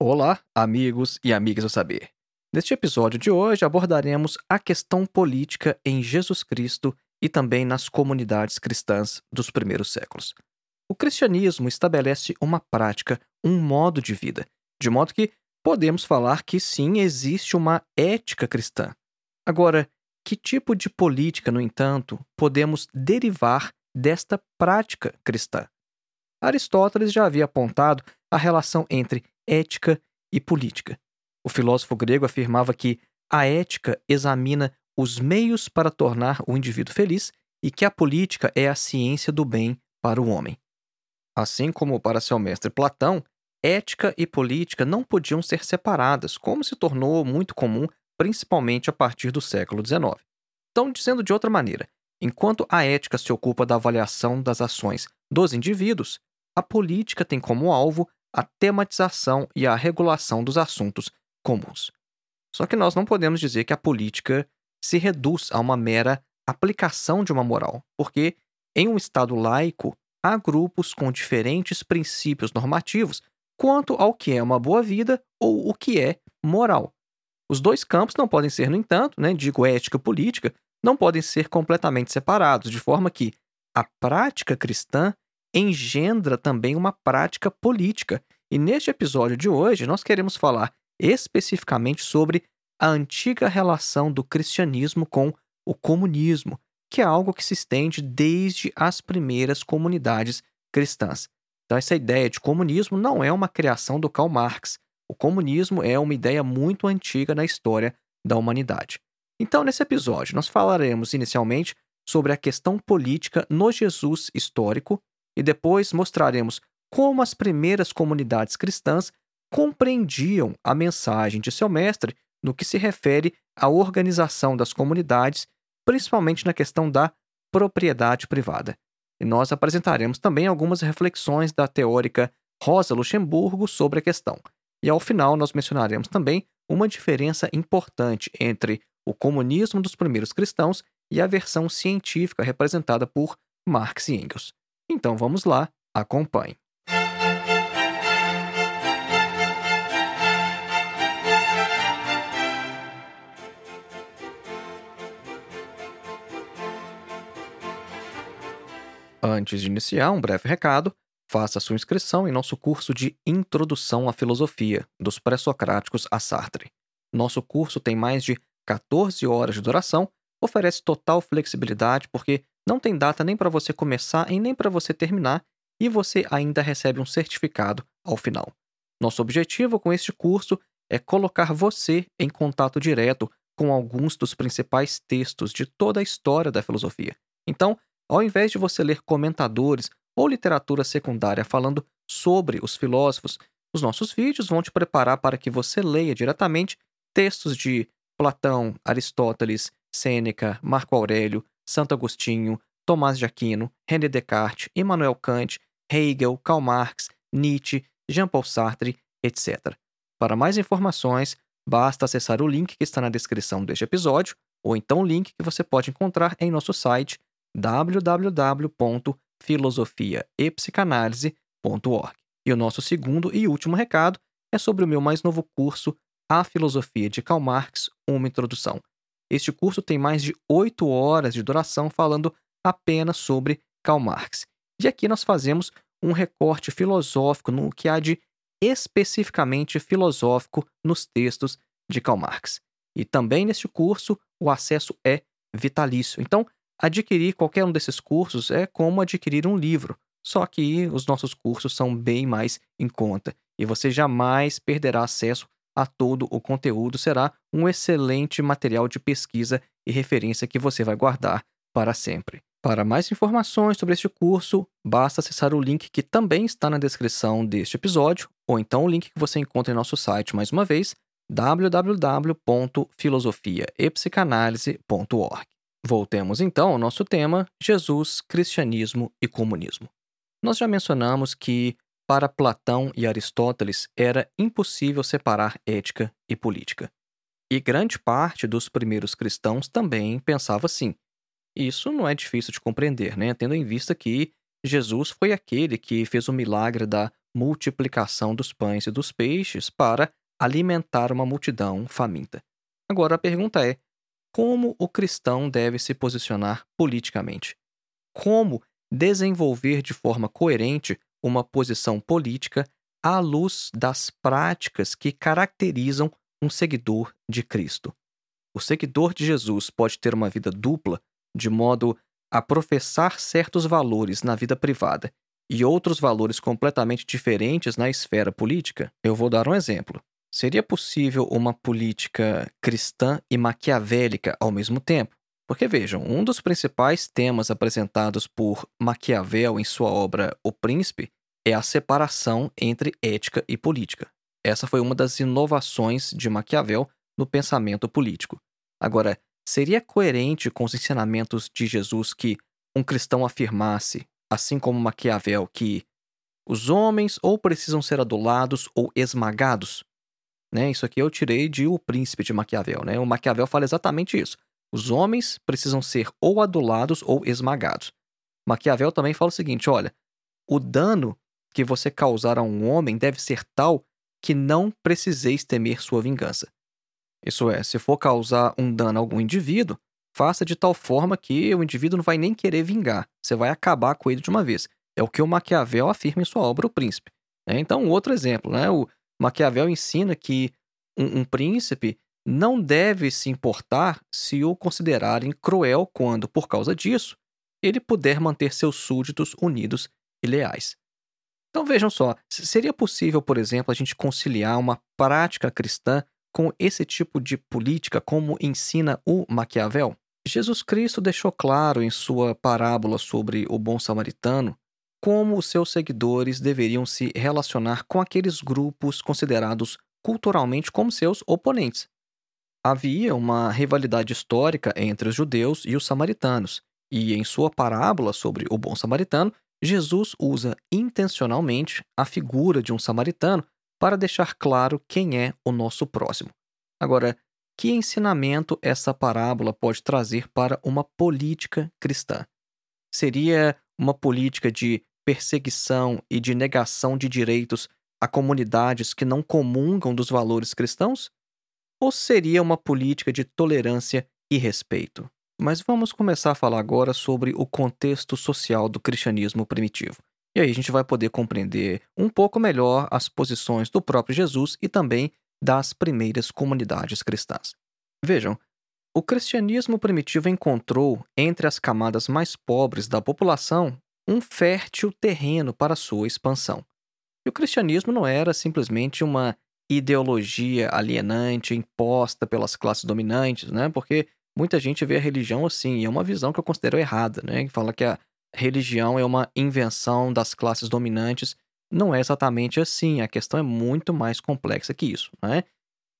Olá, amigos e amigas do saber. Neste episódio de hoje abordaremos a questão política em Jesus Cristo e também nas comunidades cristãs dos primeiros séculos. O cristianismo estabelece uma prática, um modo de vida, de modo que podemos falar que sim existe uma ética cristã. Agora, que tipo de política, no entanto, podemos derivar desta prática cristã? Aristóteles já havia apontado a relação entre ética e política. O filósofo grego afirmava que a ética examina os meios para tornar o indivíduo feliz e que a política é a ciência do bem para o homem. Assim como para seu mestre Platão, ética e política não podiam ser separadas, como se tornou muito comum, principalmente a partir do século XIX. Então, dizendo de outra maneira, enquanto a ética se ocupa da avaliação das ações dos indivíduos, a política tem como alvo a tematização e a regulação dos assuntos comuns. Só que nós não podemos dizer que a política se reduz a uma mera aplicação de uma moral, porque em um Estado laico há grupos com diferentes princípios normativos quanto ao que é uma boa vida ou o que é moral. Os dois campos não podem ser, no entanto, né, digo ética e política, não podem ser completamente separados, de forma que a prática cristã engendra também uma prática política. E neste episódio de hoje, nós queremos falar especificamente sobre a antiga relação do cristianismo com o comunismo, que é algo que se estende desde as primeiras comunidades cristãs. Então, essa ideia de comunismo não é uma criação do Karl Marx. O comunismo é uma ideia muito antiga na história da humanidade. Então, nesse episódio, nós falaremos inicialmente sobre a questão política no Jesus histórico e depois mostraremos como as primeiras comunidades cristãs compreendiam a mensagem de seu mestre no que se refere à organização das comunidades, principalmente na questão da propriedade privada. E nós apresentaremos também algumas reflexões da teórica Rosa Luxemburgo sobre a questão. E ao final nós mencionaremos também uma diferença importante entre o comunismo dos primeiros cristãos e a versão científica representada por Marx e Engels. Então vamos lá, acompanhe. Antes de iniciar, um breve recado. Faça sua inscrição em nosso curso de Introdução à Filosofia, dos Pré-Socráticos a Sartre. Nosso curso tem mais de 14 horas de duração, oferece total flexibilidade porque não tem data nem para você começar e nem para você terminar, e você ainda recebe um certificado ao final. Nosso objetivo com este curso é colocar você em contato direto com alguns dos principais textos de toda a história da filosofia. Então, ao invés de você ler comentadores ou literatura secundária falando sobre os filósofos, os nossos vídeos vão te preparar para que você leia diretamente textos de Platão, Aristóteles, Sêneca, Marco Aurélio, Santo Agostinho, Tomás de Aquino, René Descartes, Immanuel Kant, Hegel, Karl Marx, Nietzsche, Jean-Paul Sartre, etc. Para mais informações, basta acessar o link que está na descrição deste episódio, ou então o link que você pode encontrar em nosso site www.filosofiaepsicanalise.org. E o nosso segundo e último recado é sobre o meu mais novo curso, A Filosofia de Karl Marx, uma introdução. Este curso tem mais de oito horas de duração falando apenas sobre Karl Marx. E aqui nós fazemos um recorte filosófico no que há de especificamente filosófico nos textos de Karl Marx. E também neste curso o acesso é vitalício. Então, Adquirir qualquer um desses cursos é como adquirir um livro, só que os nossos cursos são bem mais em conta e você jamais perderá acesso a todo o conteúdo. Será um excelente material de pesquisa e referência que você vai guardar para sempre. Para mais informações sobre este curso, basta acessar o link que também está na descrição deste episódio, ou então o link que você encontra em nosso site mais uma vez, www.filosofiaepsicanalise.org. Voltemos então ao nosso tema: Jesus, cristianismo e comunismo. Nós já mencionamos que, para Platão e Aristóteles, era impossível separar ética e política. E grande parte dos primeiros cristãos também pensava assim. Isso não é difícil de compreender, né? tendo em vista que Jesus foi aquele que fez o milagre da multiplicação dos pães e dos peixes para alimentar uma multidão faminta. Agora a pergunta é: como o cristão deve se posicionar politicamente? Como desenvolver de forma coerente uma posição política à luz das práticas que caracterizam um seguidor de Cristo? O seguidor de Jesus pode ter uma vida dupla, de modo a professar certos valores na vida privada e outros valores completamente diferentes na esfera política? Eu vou dar um exemplo. Seria possível uma política cristã e maquiavélica ao mesmo tempo? Porque vejam, um dos principais temas apresentados por Maquiavel em sua obra O Príncipe é a separação entre ética e política. Essa foi uma das inovações de Maquiavel no pensamento político. Agora, seria coerente com os ensinamentos de Jesus que um cristão afirmasse, assim como Maquiavel, que os homens ou precisam ser adulados ou esmagados? Né? Isso aqui eu tirei de O Príncipe de Maquiavel. Né? O Maquiavel fala exatamente isso. Os homens precisam ser ou adulados ou esmagados. Maquiavel também fala o seguinte: olha, o dano que você causar a um homem deve ser tal que não preciseis temer sua vingança. Isso é, se for causar um dano a algum indivíduo, faça de tal forma que o indivíduo não vai nem querer vingar, você vai acabar com ele de uma vez. É o que o Maquiavel afirma em sua obra O Príncipe. Né? Então, outro exemplo, né? o Maquiavel ensina que um, um príncipe não deve se importar se o considerarem cruel quando, por causa disso, ele puder manter seus súditos unidos e leais. Então vejam só, seria possível, por exemplo, a gente conciliar uma prática cristã com esse tipo de política como ensina o Maquiavel? Jesus Cristo deixou claro em sua parábola sobre o bom samaritano como os seus seguidores deveriam se relacionar com aqueles grupos considerados culturalmente como seus oponentes. Havia uma rivalidade histórica entre os judeus e os samaritanos, e em sua parábola sobre o bom samaritano, Jesus usa intencionalmente a figura de um samaritano para deixar claro quem é o nosso próximo. Agora, que ensinamento essa parábola pode trazer para uma política cristã? Seria uma política de perseguição e de negação de direitos a comunidades que não comungam dos valores cristãos? Ou seria uma política de tolerância e respeito? Mas vamos começar a falar agora sobre o contexto social do cristianismo primitivo. E aí a gente vai poder compreender um pouco melhor as posições do próprio Jesus e também das primeiras comunidades cristãs. Vejam, o cristianismo primitivo encontrou entre as camadas mais pobres da população um fértil terreno para sua expansão. E o cristianismo não era simplesmente uma ideologia alienante imposta pelas classes dominantes, né? Porque muita gente vê a religião assim, e é uma visão que eu considero errada, né? Que fala que a religião é uma invenção das classes dominantes. Não é exatamente assim, a questão é muito mais complexa que isso, né?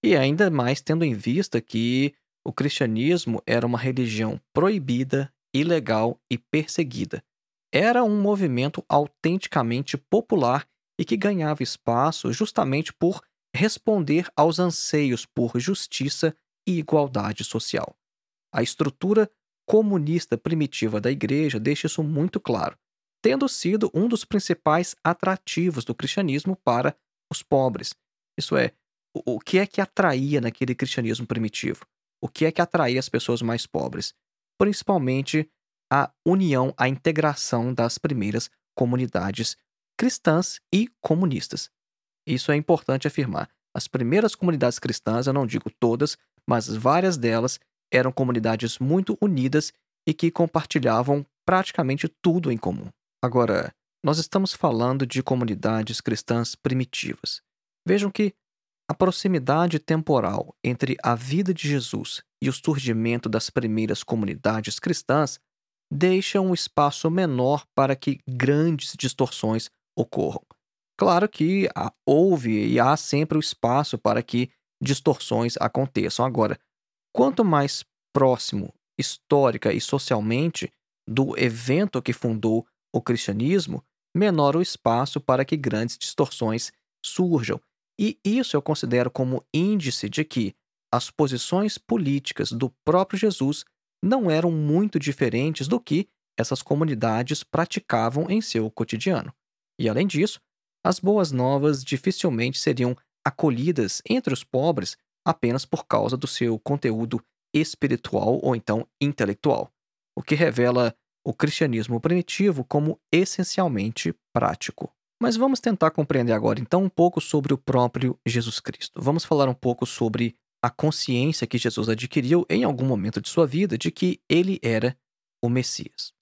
E ainda mais tendo em vista que o cristianismo era uma religião proibida, ilegal e perseguida. Era um movimento autenticamente popular e que ganhava espaço justamente por responder aos anseios por justiça e igualdade social. A estrutura comunista primitiva da igreja deixa isso muito claro, tendo sido um dos principais atrativos do cristianismo para os pobres. Isso é, o que é que atraía naquele cristianismo primitivo? O que é que atraía as pessoas mais pobres? Principalmente a união, a integração das primeiras comunidades cristãs e comunistas. Isso é importante afirmar. As primeiras comunidades cristãs, eu não digo todas, mas várias delas eram comunidades muito unidas e que compartilhavam praticamente tudo em comum. Agora, nós estamos falando de comunidades cristãs primitivas. Vejam que a proximidade temporal entre a vida de Jesus e o surgimento das primeiras comunidades cristãs deixa um espaço menor para que grandes distorções ocorram. Claro que houve e há sempre o espaço para que distorções aconteçam. Agora, quanto mais próximo, histórica e socialmente, do evento que fundou o cristianismo, menor o espaço para que grandes distorções surjam. E isso eu considero como índice de que as posições políticas do próprio Jesus não eram muito diferentes do que essas comunidades praticavam em seu cotidiano. E além disso, as boas novas dificilmente seriam acolhidas entre os pobres apenas por causa do seu conteúdo espiritual ou então intelectual, o que revela o cristianismo primitivo como essencialmente prático. Mas vamos tentar compreender agora então um pouco sobre o próprio Jesus Cristo. Vamos falar um pouco sobre a consciência que Jesus adquiriu em algum momento de sua vida de que ele era o Messias.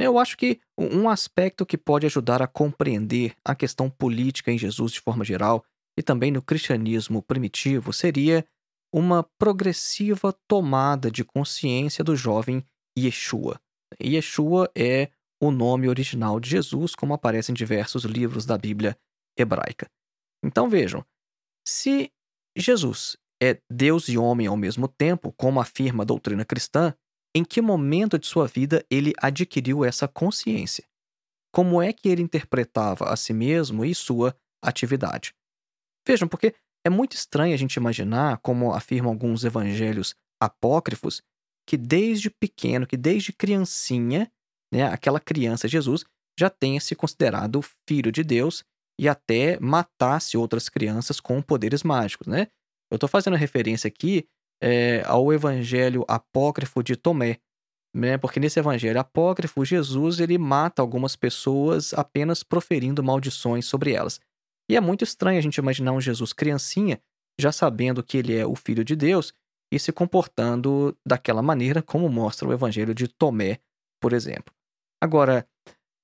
Eu acho que um aspecto que pode ajudar a compreender a questão política em Jesus de forma geral e também no cristianismo primitivo seria uma progressiva tomada de consciência do jovem Yeshua. Yeshua é o nome original de Jesus, como aparece em diversos livros da Bíblia hebraica. Então vejam, se Jesus é Deus e homem ao mesmo tempo, como afirma a doutrina cristã, em que momento de sua vida ele adquiriu essa consciência? Como é que ele interpretava a si mesmo e sua atividade? Vejam, porque é muito estranho a gente imaginar, como afirmam alguns evangelhos apócrifos, que desde pequeno, que desde criancinha, né, aquela criança Jesus já tenha se considerado filho de Deus e até matasse outras crianças com poderes mágicos, né? Eu estou fazendo referência aqui é, ao evangelho apócrifo de Tomé, né? Porque nesse evangelho apócrifo, Jesus ele mata algumas pessoas apenas proferindo maldições sobre elas. E é muito estranho a gente imaginar um Jesus criancinha, já sabendo que ele é o filho de Deus e se comportando daquela maneira como mostra o evangelho de Tomé, por exemplo. Agora,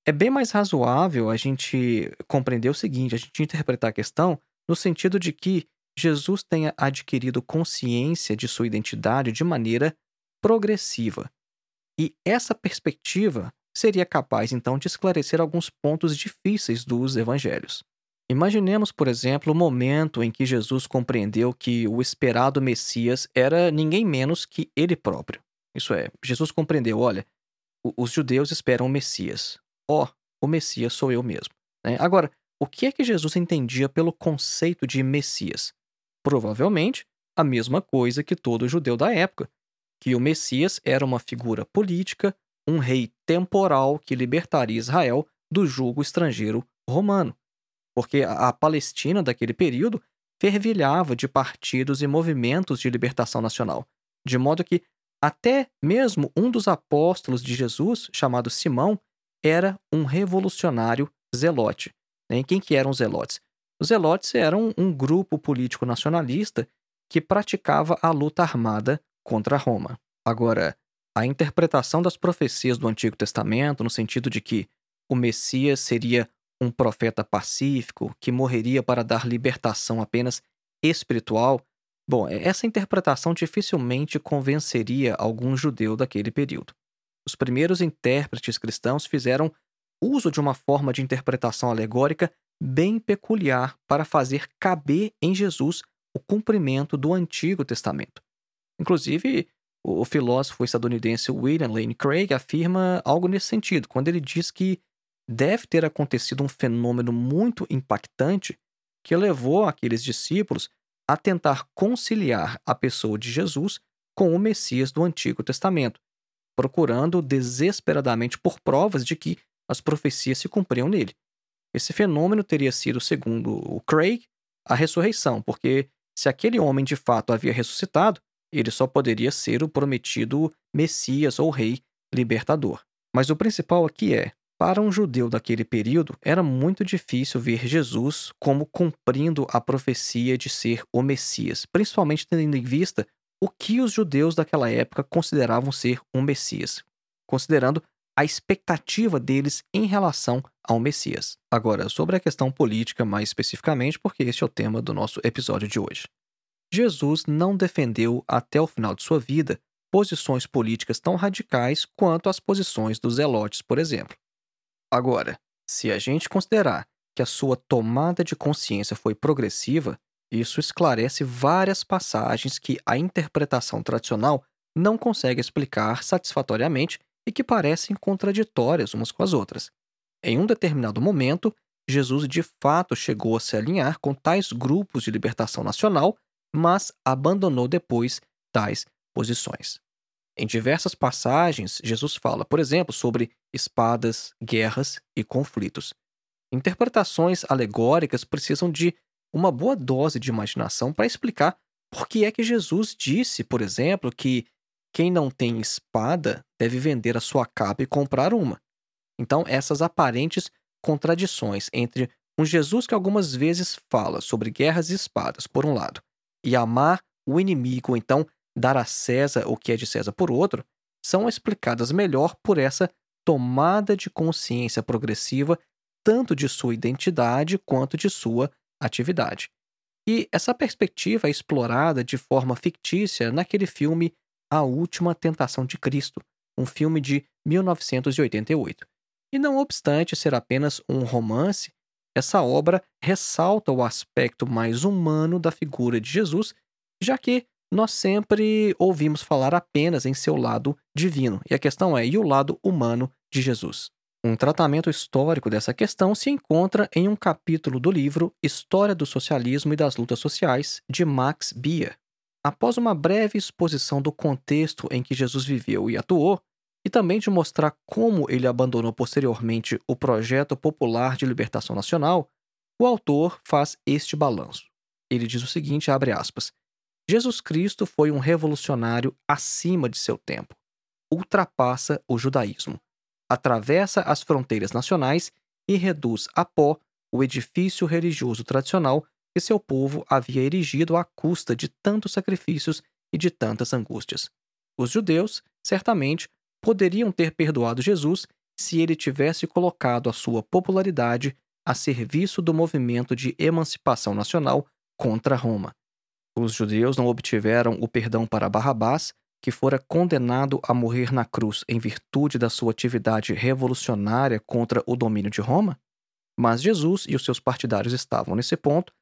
é bem mais razoável a gente compreender o seguinte, a gente interpretar a questão no sentido de que Jesus tenha adquirido consciência de sua identidade de maneira progressiva. E essa perspectiva seria capaz, então, de esclarecer alguns pontos difíceis dos evangelhos. Imaginemos, por exemplo, o momento em que Jesus compreendeu que o esperado Messias era ninguém menos que ele próprio. Isso é, Jesus compreendeu: olha, os judeus esperam o Messias. Ó, oh, o Messias sou eu mesmo. Né? Agora, o que é que Jesus entendia pelo conceito de Messias? Provavelmente a mesma coisa que todo judeu da época, que o Messias era uma figura política, um rei temporal que libertaria Israel do jugo estrangeiro romano. Porque a Palestina daquele período fervilhava de partidos e movimentos de libertação nacional, de modo que até mesmo um dos apóstolos de Jesus, chamado Simão, era um revolucionário zelote. Né? Quem que eram os zelotes? Os Zelotes eram um grupo político nacionalista que praticava a luta armada contra Roma. Agora, a interpretação das profecias do Antigo Testamento, no sentido de que o Messias seria um profeta pacífico que morreria para dar libertação apenas espiritual, bom, essa interpretação dificilmente convenceria algum judeu daquele período. Os primeiros intérpretes cristãos fizeram uso de uma forma de interpretação alegórica bem peculiar para fazer caber em Jesus o cumprimento do Antigo Testamento. Inclusive, o filósofo estadunidense William Lane Craig afirma algo nesse sentido, quando ele diz que deve ter acontecido um fenômeno muito impactante que levou aqueles discípulos a tentar conciliar a pessoa de Jesus com o Messias do Antigo Testamento, procurando desesperadamente por provas de que as profecias se cumpriam nele. Esse fenômeno teria sido, segundo o Craig, a ressurreição, porque se aquele homem de fato havia ressuscitado, ele só poderia ser o prometido Messias ou Rei libertador. Mas o principal aqui é: para um judeu daquele período, era muito difícil ver Jesus como cumprindo a profecia de ser o Messias, principalmente tendo em vista o que os judeus daquela época consideravam ser um Messias, considerando a expectativa deles em relação ao Messias. Agora, sobre a questão política mais especificamente, porque esse é o tema do nosso episódio de hoje. Jesus não defendeu até o final de sua vida posições políticas tão radicais quanto as posições dos zelotes, por exemplo. Agora, se a gente considerar que a sua tomada de consciência foi progressiva, isso esclarece várias passagens que a interpretação tradicional não consegue explicar satisfatoriamente e que parecem contraditórias umas com as outras. Em um determinado momento, Jesus de fato chegou a se alinhar com tais grupos de libertação nacional, mas abandonou depois tais posições. Em diversas passagens, Jesus fala, por exemplo, sobre espadas, guerras e conflitos. Interpretações alegóricas precisam de uma boa dose de imaginação para explicar por que é que Jesus disse, por exemplo, que quem não tem espada deve vender a sua capa e comprar uma. Então, essas aparentes contradições entre um Jesus que algumas vezes fala sobre guerras e espadas, por um lado, e amar o inimigo, ou então dar a César o que é de César por outro, são explicadas melhor por essa tomada de consciência progressiva tanto de sua identidade quanto de sua atividade. E essa perspectiva é explorada de forma fictícia naquele filme A Última Tentação de Cristo, um filme de 1988. E não obstante ser apenas um romance, essa obra ressalta o aspecto mais humano da figura de Jesus, já que nós sempre ouvimos falar apenas em seu lado divino. E a questão é: e o lado humano de Jesus? Um tratamento histórico dessa questão se encontra em um capítulo do livro História do Socialismo e das Lutas Sociais, de Max Bier. Após uma breve exposição do contexto em que Jesus viveu e atuou, e também de mostrar como ele abandonou posteriormente o projeto popular de libertação nacional, o autor faz este balanço. Ele diz o seguinte, aspas, Jesus Cristo foi um revolucionário acima de seu tempo. Ultrapassa o judaísmo atravessa as fronteiras nacionais e reduz a pó o edifício religioso tradicional que seu povo havia erigido à custa de tantos sacrifícios e de tantas angústias. Os judeus, certamente, poderiam ter perdoado Jesus se ele tivesse colocado a sua popularidade a serviço do movimento de emancipação nacional contra Roma. Os judeus não obtiveram o perdão para Barrabás que fora condenado a morrer na cruz em virtude da sua atividade revolucionária contra o domínio de Roma? Mas Jesus e os seus partidários estavam nesse ponto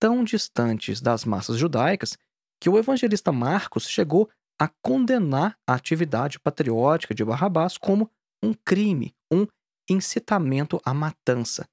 tão distantes das massas judaicas que o evangelista Marcos chegou a condenar a atividade patriótica de Barrabás como um crime, um incitamento à matança.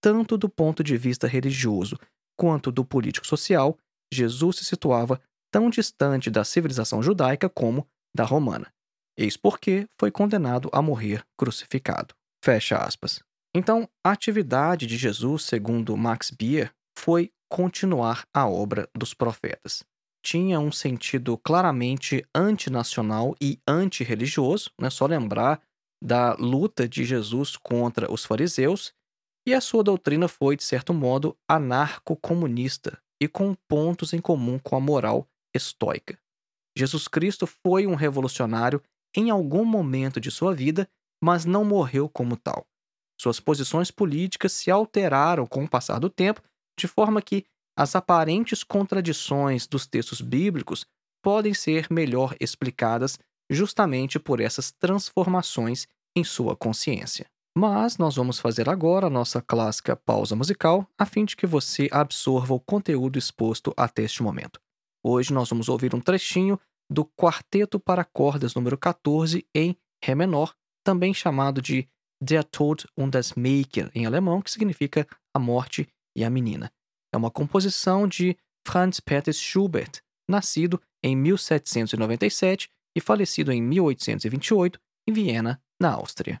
Tanto do ponto de vista religioso quanto do político-social, Jesus se situava tão distante da civilização judaica como da romana. Eis porque foi condenado a morrer crucificado. Fecha aspas. Então, a atividade de Jesus, segundo Max Bier, foi continuar a obra dos profetas. Tinha um sentido claramente antinacional e antirreligioso, né? só lembrar da luta de Jesus contra os fariseus, e a sua doutrina foi, de certo modo, anarco-comunista e com pontos em comum com a moral estoica. Jesus Cristo foi um revolucionário em algum momento de sua vida, mas não morreu como tal. Suas posições políticas se alteraram com o passar do tempo, de forma que as aparentes contradições dos textos bíblicos podem ser melhor explicadas justamente por essas transformações em sua consciência. Mas nós vamos fazer agora a nossa clássica pausa musical, a fim de que você absorva o conteúdo exposto até este momento. Hoje nós vamos ouvir um trechinho do Quarteto para Cordas número 14 em Ré menor, também chamado de Der Tod und das Mädchen em alemão, que significa a morte e a menina. É uma composição de Franz Peter Schubert, nascido em 1797 e falecido em 1828 em Viena, na Áustria.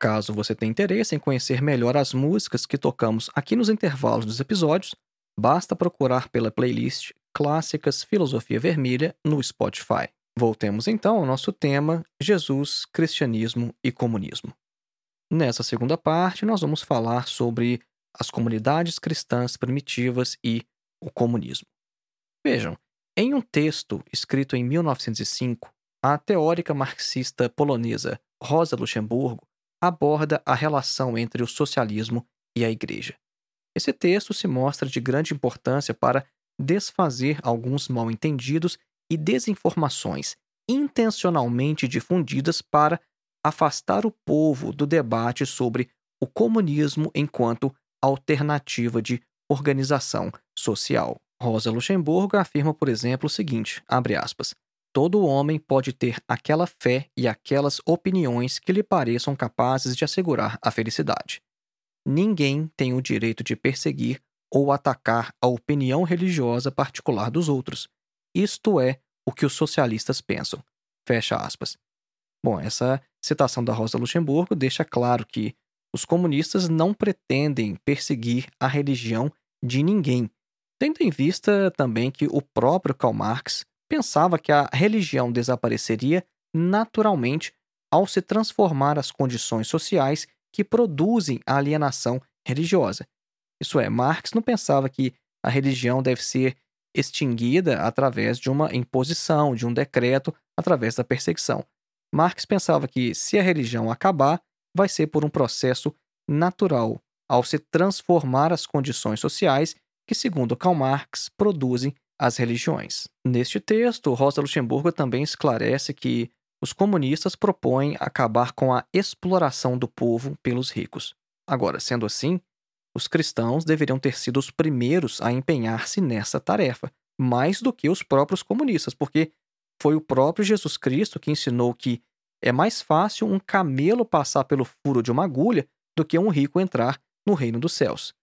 Caso você tenha interesse em conhecer melhor as músicas que tocamos aqui nos intervalos dos episódios, basta procurar pela playlist Clássicas Filosofia Vermelha no Spotify. Voltemos então ao nosso tema: Jesus, Cristianismo e Comunismo. Nessa segunda parte, nós vamos falar sobre as comunidades cristãs primitivas e o comunismo. Vejam, em um texto escrito em 1905, a teórica marxista polonesa Rosa Luxemburgo aborda a relação entre o socialismo e a igreja. Esse texto se mostra de grande importância para desfazer alguns mal-entendidos e desinformações intencionalmente difundidas para afastar o povo do debate sobre o comunismo enquanto alternativa de organização social. Rosa Luxemburgo afirma, por exemplo, o seguinte: aspas. Todo homem pode ter aquela fé e aquelas opiniões que lhe pareçam capazes de assegurar a felicidade. Ninguém tem o direito de perseguir ou atacar a opinião religiosa particular dos outros. Isto é o que os socialistas pensam. Fecha aspas. Bom, essa citação da Rosa Luxemburgo deixa claro que os comunistas não pretendem perseguir a religião de ninguém, tendo em vista também que o próprio Karl Marx pensava que a religião desapareceria naturalmente ao se transformar as condições sociais que produzem a alienação religiosa. Isso é, Marx não pensava que a religião deve ser extinguida através de uma imposição, de um decreto, através da perseguição. Marx pensava que se a religião acabar, vai ser por um processo natural, ao se transformar as condições sociais que, segundo Karl Marx, produzem as religiões. Neste texto, Rosa Luxemburgo também esclarece que os comunistas propõem acabar com a exploração do povo pelos ricos. Agora, sendo assim, os cristãos deveriam ter sido os primeiros a empenhar-se nessa tarefa, mais do que os próprios comunistas, porque foi o próprio Jesus Cristo que ensinou que é mais fácil um camelo passar pelo furo de uma agulha do que um rico entrar no reino dos céus.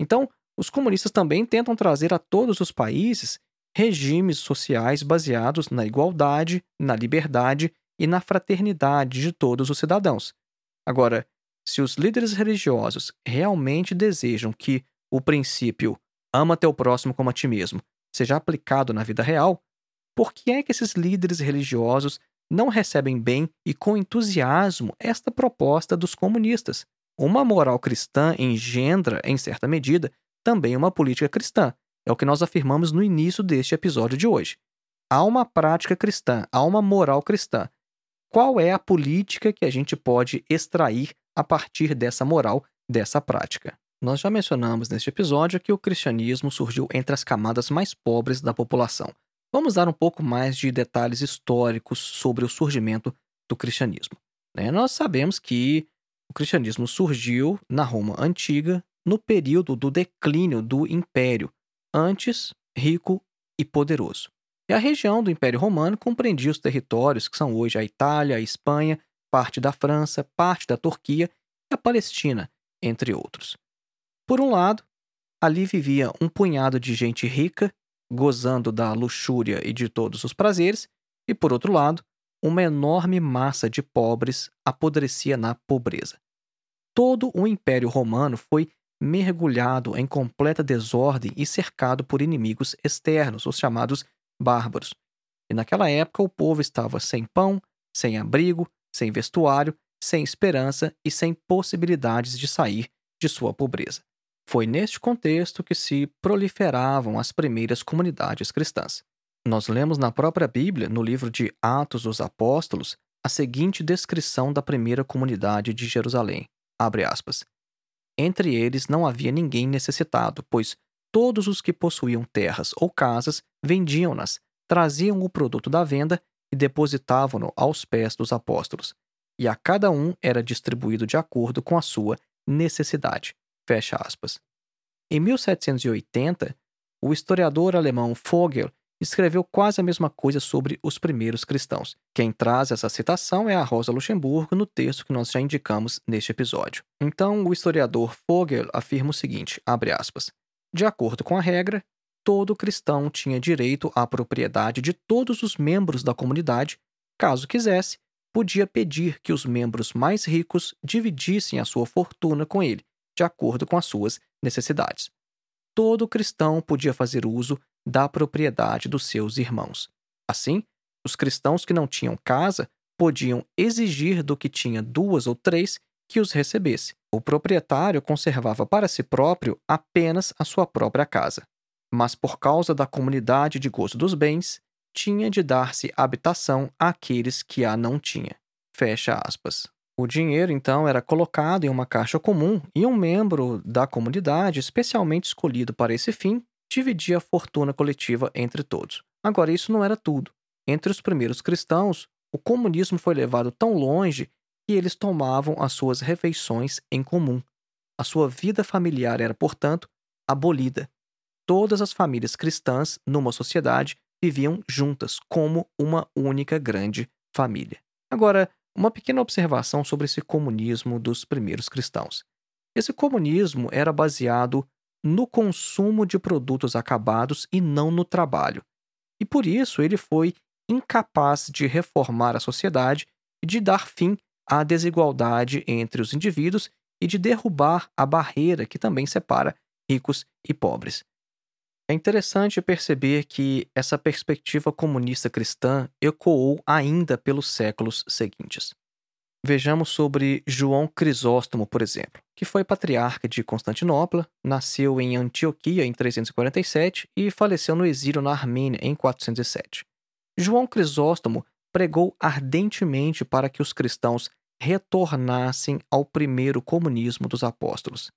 Então, os comunistas também tentam trazer a todos os países regimes sociais baseados na igualdade, na liberdade e na fraternidade de todos os cidadãos. Agora, se os líderes religiosos realmente desejam que o princípio ama teu próximo como a ti mesmo seja aplicado na vida real, por que é que esses líderes religiosos não recebem bem e com entusiasmo esta proposta dos comunistas? Uma moral cristã engendra, em certa medida, também uma política cristã. É o que nós afirmamos no início deste episódio de hoje. Há uma prática cristã, há uma moral cristã. Qual é a política que a gente pode extrair a partir dessa moral, dessa prática? Nós já mencionamos neste episódio que o cristianismo surgiu entre as camadas mais pobres da população. Vamos dar um pouco mais de detalhes históricos sobre o surgimento do cristianismo. Né? Nós sabemos que o cristianismo surgiu na Roma antiga, no período do declínio do império, antes rico e poderoso. E a região do Império Romano compreendia os territórios que são hoje a Itália, a Espanha, parte da França, parte da Turquia e a Palestina, entre outros. Por um lado, ali vivia um punhado de gente rica, gozando da luxúria e de todos os prazeres, e por outro lado, uma enorme massa de pobres apodrecia na pobreza. Todo o Império Romano foi mergulhado em completa desordem e cercado por inimigos externos, os chamados bárbaros. E naquela época o povo estava sem pão, sem abrigo, sem vestuário, sem esperança e sem possibilidades de sair de sua pobreza. Foi neste contexto que se proliferavam as primeiras comunidades cristãs. Nós lemos na própria Bíblia, no livro de Atos dos Apóstolos, a seguinte descrição da primeira comunidade de Jerusalém. Abre aspas. Entre eles não havia ninguém necessitado, pois todos os que possuíam terras ou casas vendiam-nas, traziam o produto da venda e depositavam-no aos pés dos apóstolos, e a cada um era distribuído de acordo com a sua necessidade. Fecha aspas. Em 1780, o historiador alemão Vogel escreveu quase a mesma coisa sobre os primeiros cristãos. Quem traz essa citação é a Rosa Luxemburgo no texto que nós já indicamos neste episódio. Então, o historiador Vogel afirma o seguinte, aspas, De acordo com a regra, todo cristão tinha direito à propriedade de todos os membros da comunidade, caso quisesse, podia pedir que os membros mais ricos dividissem a sua fortuna com ele, de acordo com as suas necessidades. Todo cristão podia fazer uso da propriedade dos seus irmãos. Assim, os cristãos que não tinham casa podiam exigir do que tinha duas ou três que os recebesse. O proprietário conservava para si próprio apenas a sua própria casa, mas por causa da comunidade de gozo dos bens, tinha de dar-se habitação àqueles que a não tinha. Fecha aspas. O dinheiro, então, era colocado em uma caixa comum e um membro da comunidade, especialmente escolhido para esse fim, dividia a fortuna coletiva entre todos. Agora, isso não era tudo. Entre os primeiros cristãos, o comunismo foi levado tão longe que eles tomavam as suas refeições em comum. A sua vida familiar era, portanto, abolida. Todas as famílias cristãs, numa sociedade, viviam juntas como uma única grande família. Agora, uma pequena observação sobre esse comunismo dos primeiros cristãos. Esse comunismo era baseado no consumo de produtos acabados e não no trabalho. E por isso ele foi incapaz de reformar a sociedade e de dar fim à desigualdade entre os indivíduos e de derrubar a barreira que também separa ricos e pobres. É interessante perceber que essa perspectiva comunista cristã ecoou ainda pelos séculos seguintes. Vejamos sobre João Crisóstomo, por exemplo, que foi patriarca de Constantinopla, nasceu em Antioquia em 347 e faleceu no exílio na Armênia em 407. João Crisóstomo pregou ardentemente para que os cristãos retornassem ao primeiro comunismo dos apóstolos.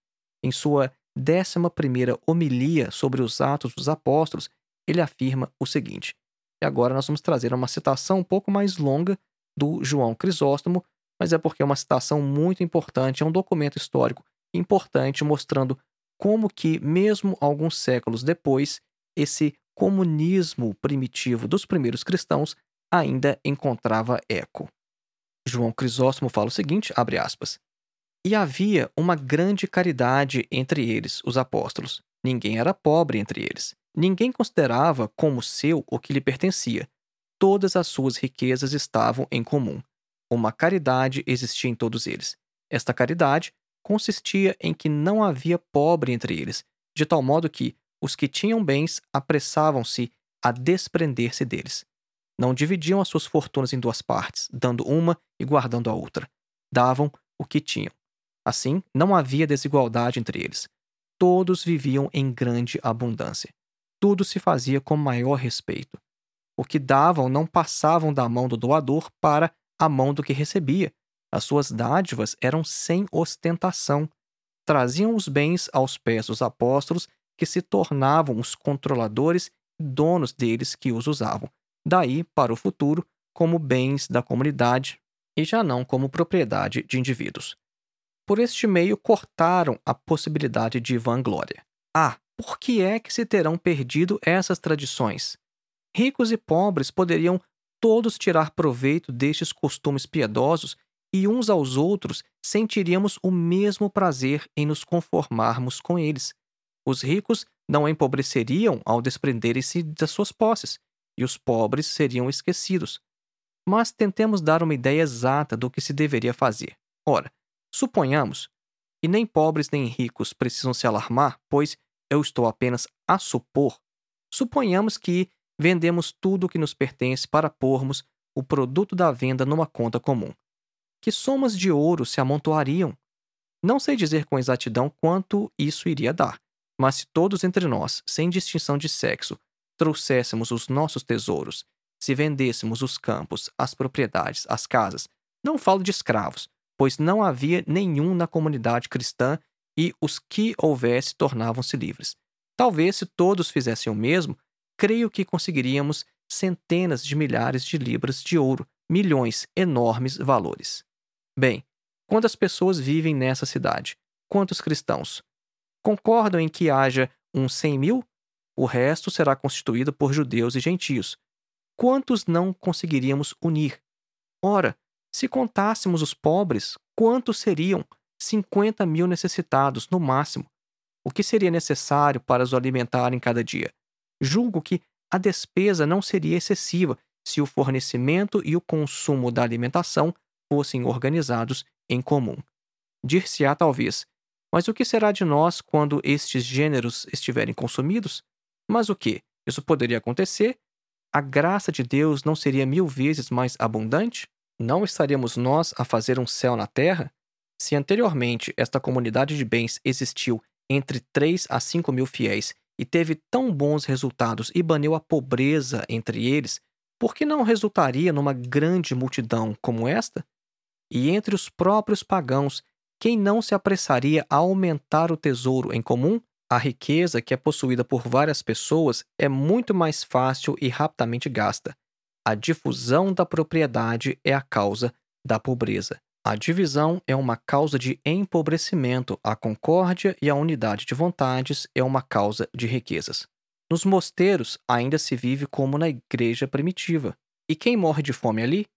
Em sua 11 homilia sobre os Atos dos Apóstolos, ele afirma o seguinte. E agora nós vamos trazer uma citação um pouco mais longa do João Crisóstomo, mas é porque é uma citação muito importante, é um documento histórico importante mostrando como que, mesmo alguns séculos depois, esse comunismo primitivo dos primeiros cristãos ainda encontrava eco. João Crisóstomo fala o seguinte, abre aspas, e havia uma grande caridade entre eles, os apóstolos. Ninguém era pobre entre eles. Ninguém considerava como seu o que lhe pertencia. Todas as suas riquezas estavam em comum. Uma caridade existia em todos eles. Esta caridade consistia em que não havia pobre entre eles, de tal modo que os que tinham bens apressavam-se a desprender-se deles. Não dividiam as suas fortunas em duas partes, dando uma e guardando a outra. Davam o que tinham. Assim, não havia desigualdade entre eles. Todos viviam em grande abundância. Tudo se fazia com maior respeito. O que davam não passavam da mão do doador para a mão do que recebia. As suas dádivas eram sem ostentação. Traziam os bens aos pés dos apóstolos, que se tornavam os controladores e donos deles que os usavam. Daí, para o futuro, como bens da comunidade e já não como propriedade de indivíduos. Por este meio, cortaram a possibilidade de vanglória. Ah, por que é que se terão perdido essas tradições? Ricos e pobres poderiam todos tirar proveito destes costumes piedosos e uns aos outros sentiríamos o mesmo prazer em nos conformarmos com eles. Os ricos não empobreceriam ao desprenderem-se das suas posses, e os pobres seriam esquecidos. Mas tentemos dar uma ideia exata do que se deveria fazer. Ora, suponhamos, e nem pobres nem ricos precisam se alarmar, pois eu estou apenas a supor, suponhamos que vendemos tudo o que nos pertence para pormos o produto da venda numa conta comum. Que somas de ouro se amontoariam? Não sei dizer com exatidão quanto isso iria dar, mas se todos entre nós, sem distinção de sexo, trouxéssemos os nossos tesouros, se vendêssemos os campos, as propriedades, as casas, não falo de escravos, pois não havia nenhum na comunidade cristã e os que houvesse tornavam-se livres. Talvez, se todos fizessem o mesmo, creio que conseguiríamos centenas de milhares de libras de ouro, milhões, enormes valores. Bem, quantas pessoas vivem nessa cidade? Quantos cristãos? Concordam em que haja uns 100 mil? O resto será constituído por judeus e gentios. Quantos não conseguiríamos unir? Ora, se contássemos os pobres, quantos seriam? 50 mil necessitados, no máximo. O que seria necessário para os alimentarem cada dia? Julgo que a despesa não seria excessiva se o fornecimento e o consumo da alimentação fossem organizados em comum. Dir-se-á talvez, mas o que será de nós quando estes gêneros estiverem consumidos? Mas o que? Isso poderia acontecer? A graça de Deus não seria mil vezes mais abundante? Não estaríamos nós a fazer um céu na terra? Se anteriormente esta comunidade de bens existiu entre 3 a 5 mil fiéis e teve tão bons resultados e baniu a pobreza entre eles, por que não resultaria numa grande multidão como esta? E entre os próprios pagãos, quem não se apressaria a aumentar o tesouro em comum? A riqueza que é possuída por várias pessoas é muito mais fácil e rapidamente gasta. A difusão da propriedade é a causa da pobreza. A divisão é uma causa de empobrecimento, a concórdia e a unidade de vontades é uma causa de riquezas. Nos mosteiros ainda se vive como na igreja primitiva. E quem morre de fome ali?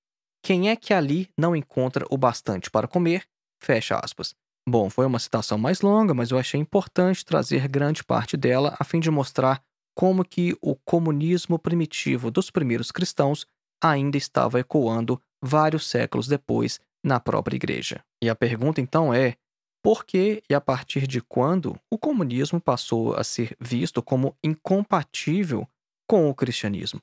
Quem é que ali não encontra o bastante para comer? Fecha aspas. Bom, foi uma citação mais longa, mas eu achei importante trazer grande parte dela a fim de mostrar como que o comunismo primitivo dos primeiros cristãos ainda estava ecoando vários séculos depois na própria igreja. E a pergunta então é: por que e a partir de quando o comunismo passou a ser visto como incompatível com o cristianismo?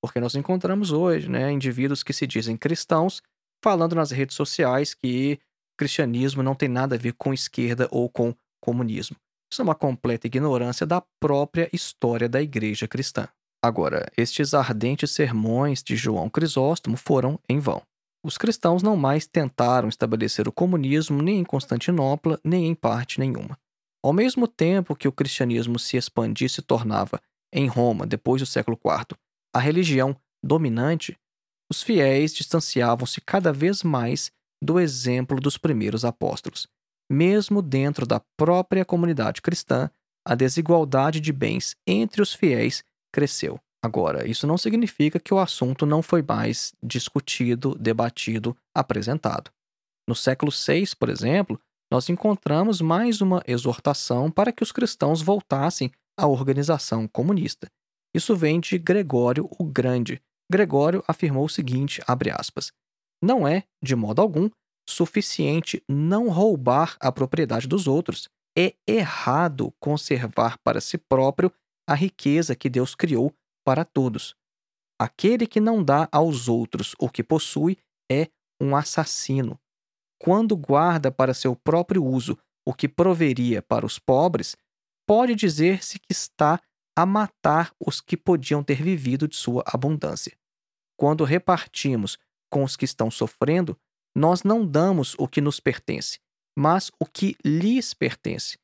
Porque nós encontramos hoje né, indivíduos que se dizem cristãos falando nas redes sociais que cristianismo não tem nada a ver com esquerda ou com comunismo. Isso é uma completa ignorância da própria história da igreja cristã. Agora, estes ardentes sermões de João Crisóstomo foram em vão. Os cristãos não mais tentaram estabelecer o comunismo nem em Constantinopla, nem em parte nenhuma. Ao mesmo tempo que o cristianismo se expandia e se tornava, em Roma, depois do século IV, a religião dominante, os fiéis distanciavam-se cada vez mais do exemplo dos primeiros apóstolos. Mesmo dentro da própria comunidade cristã, a desigualdade de bens entre os fiéis cresceu. Agora, isso não significa que o assunto não foi mais discutido, debatido, apresentado. No século VI, por exemplo, nós encontramos mais uma exortação para que os cristãos voltassem à organização comunista. Isso vem de Gregório o Grande. Gregório afirmou o seguinte, aspas, Não é, de modo algum, suficiente não roubar a propriedade dos outros. É errado conservar para si próprio a riqueza que Deus criou para todos. Aquele que não dá aos outros o que possui é um assassino. Quando guarda para seu próprio uso o que proveria para os pobres, pode dizer-se que está a matar os que podiam ter vivido de sua abundância. Quando repartimos com os que estão sofrendo, nós não damos o que nos pertence, mas o que lhes pertence.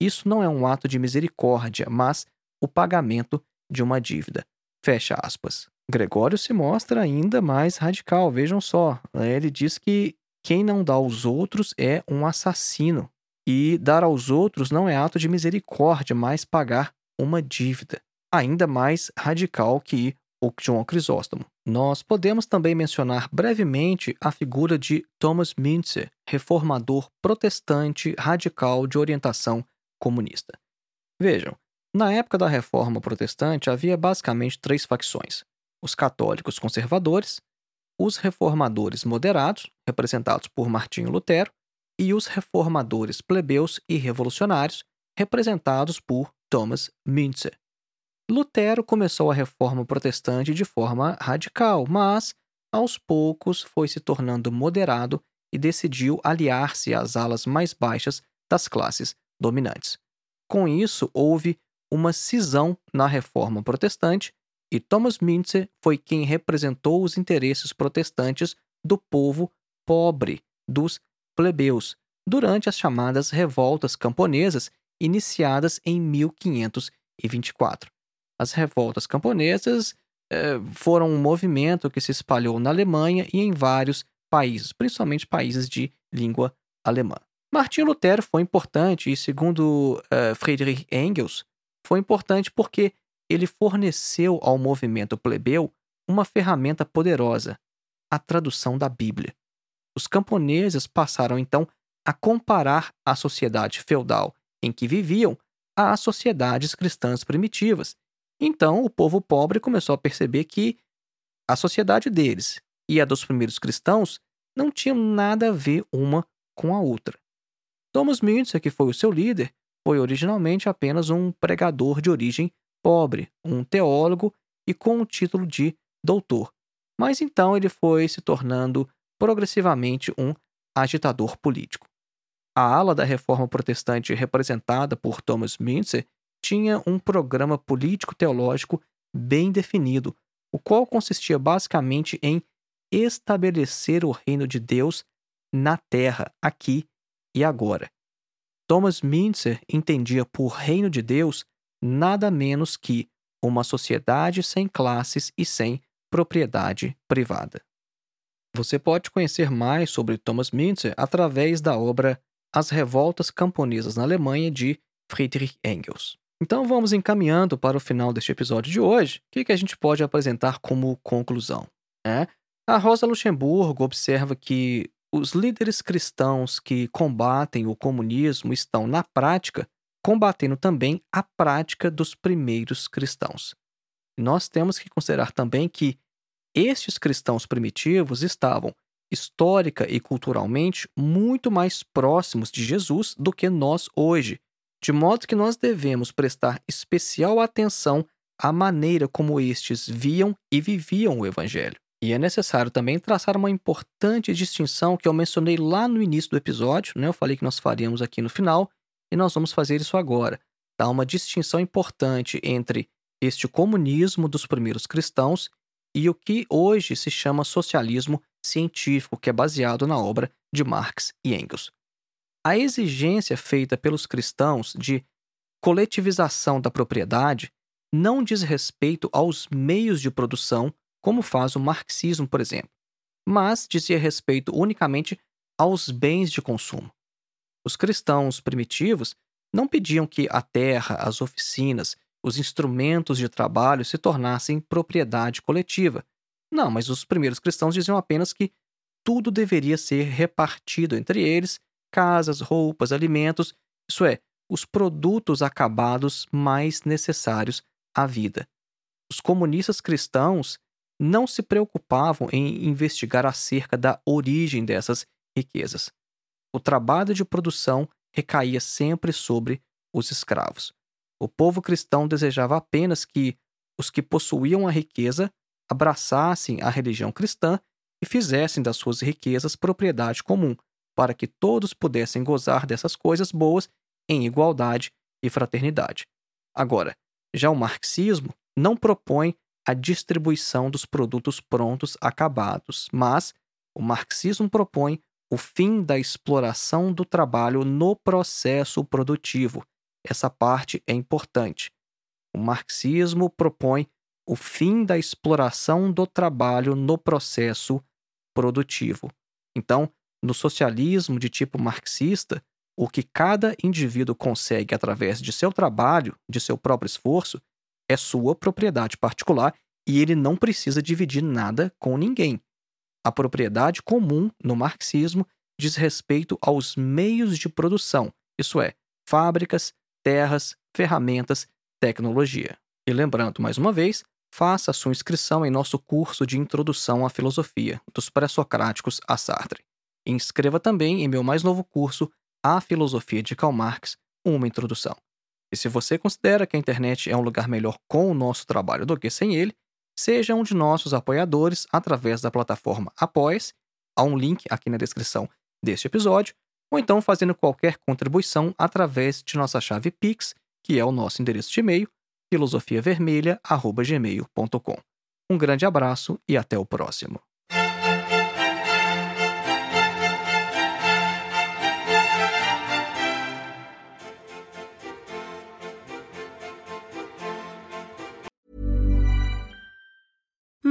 Isso não é um ato de misericórdia, mas o pagamento de uma dívida. Fecha aspas. Gregório se mostra ainda mais radical, vejam só. Ele diz que quem não dá aos outros é um assassino. E dar aos outros não é ato de misericórdia, mas pagar uma dívida. Ainda mais radical que o João Crisóstomo. Nós podemos também mencionar brevemente a figura de Thomas Müntzer, reformador protestante radical de orientação comunista. Vejam, na época da Reforma Protestante havia basicamente três facções: os católicos conservadores, os reformadores moderados, representados por Martinho Lutero, e os reformadores plebeus e revolucionários, representados por Thomas Müntzer. Lutero começou a reforma protestante de forma radical, mas aos poucos foi se tornando moderado e decidiu aliar-se às alas mais baixas das classes dominantes. Com isso, houve uma cisão na reforma protestante e Thomas Müntzer foi quem representou os interesses protestantes do povo pobre, dos plebeus, durante as chamadas revoltas camponesas iniciadas em 1524. As revoltas camponesas eh, foram um movimento que se espalhou na Alemanha e em vários países, principalmente países de língua alemã. Martinho Lutero foi importante e, segundo eh, Friedrich Engels, foi importante porque ele forneceu ao movimento plebeu uma ferramenta poderosa, a tradução da Bíblia. Os camponeses passaram então a comparar a sociedade feudal em que viviam às sociedades cristãs primitivas. Então, o povo pobre começou a perceber que a sociedade deles e a dos primeiros cristãos não tinham nada a ver uma com a outra. Thomas Müntzer, que foi o seu líder, foi originalmente apenas um pregador de origem pobre, um teólogo e com o título de doutor. Mas então ele foi se tornando progressivamente um agitador político. A ala da reforma protestante representada por Thomas Müntzer tinha um programa político-teológico bem definido, o qual consistia basicamente em estabelecer o reino de Deus na terra, aqui e agora. Thomas Müntzer entendia por reino de Deus nada menos que uma sociedade sem classes e sem propriedade privada. Você pode conhecer mais sobre Thomas Müntzer através da obra As Revoltas Camponesas na Alemanha de Friedrich Engels. Então vamos encaminhando para o final deste episódio de hoje. O que, a gente pode apresentar como conclusão? É? A Rosa Luxemburgo observa que os líderes cristãos que combatem o comunismo estão, na prática, combatendo também a prática dos primeiros cristãos. Nós temos que considerar também que estes cristãos primitivos estavam, histórica e culturalmente, muito mais próximos de Jesus do que nós hoje, de modo que nós devemos prestar especial atenção à maneira como estes viam e viviam o Evangelho. E é necessário também traçar uma importante distinção que eu mencionei lá no início do episódio, né? eu falei que nós faríamos aqui no final, e nós vamos fazer isso agora. Há uma distinção importante entre este comunismo dos primeiros cristãos e o que hoje se chama socialismo científico, que é baseado na obra de Marx e Engels. A exigência feita pelos cristãos de coletivização da propriedade não diz respeito aos meios de produção, como faz o marxismo, por exemplo, mas dizia respeito unicamente aos bens de consumo. Os cristãos primitivos não pediam que a terra, as oficinas os instrumentos de trabalho se tornassem propriedade coletiva. Não, mas os primeiros cristãos diziam apenas que tudo deveria ser repartido entre eles casas, roupas, alimentos isso é, os produtos acabados mais necessários à vida. Os comunistas cristãos não se preocupavam em investigar acerca da origem dessas riquezas. O trabalho de produção recaía sempre sobre os escravos. O povo cristão desejava apenas que os que possuíam a riqueza abraçassem a religião cristã e fizessem das suas riquezas propriedade comum, para que todos pudessem gozar dessas coisas boas em igualdade e fraternidade. Agora, já o marxismo não propõe a distribuição dos produtos prontos acabados, mas o marxismo propõe o fim da exploração do trabalho no processo produtivo. Essa parte é importante. O marxismo propõe o fim da exploração do trabalho no processo produtivo. Então, no socialismo de tipo marxista, o que cada indivíduo consegue através de seu trabalho, de seu próprio esforço, é sua propriedade particular e ele não precisa dividir nada com ninguém. A propriedade comum no marxismo diz respeito aos meios de produção, isso é, fábricas, terras, ferramentas, tecnologia. E lembrando mais uma vez, faça sua inscrição em nosso curso de Introdução à Filosofia, dos Pré-Socráticos a Sartre. Inscreva também em meu mais novo curso, A Filosofia de Karl Marx, uma introdução. E se você considera que a internet é um lugar melhor com o nosso trabalho do que sem ele, seja um de nossos apoiadores através da plataforma Apoies, há um link aqui na descrição deste episódio, ou então fazendo qualquer contribuição através de nossa chave Pix, que é o nosso endereço de e-mail, filosofiavermelha.gmail.com. Um grande abraço e até o próximo.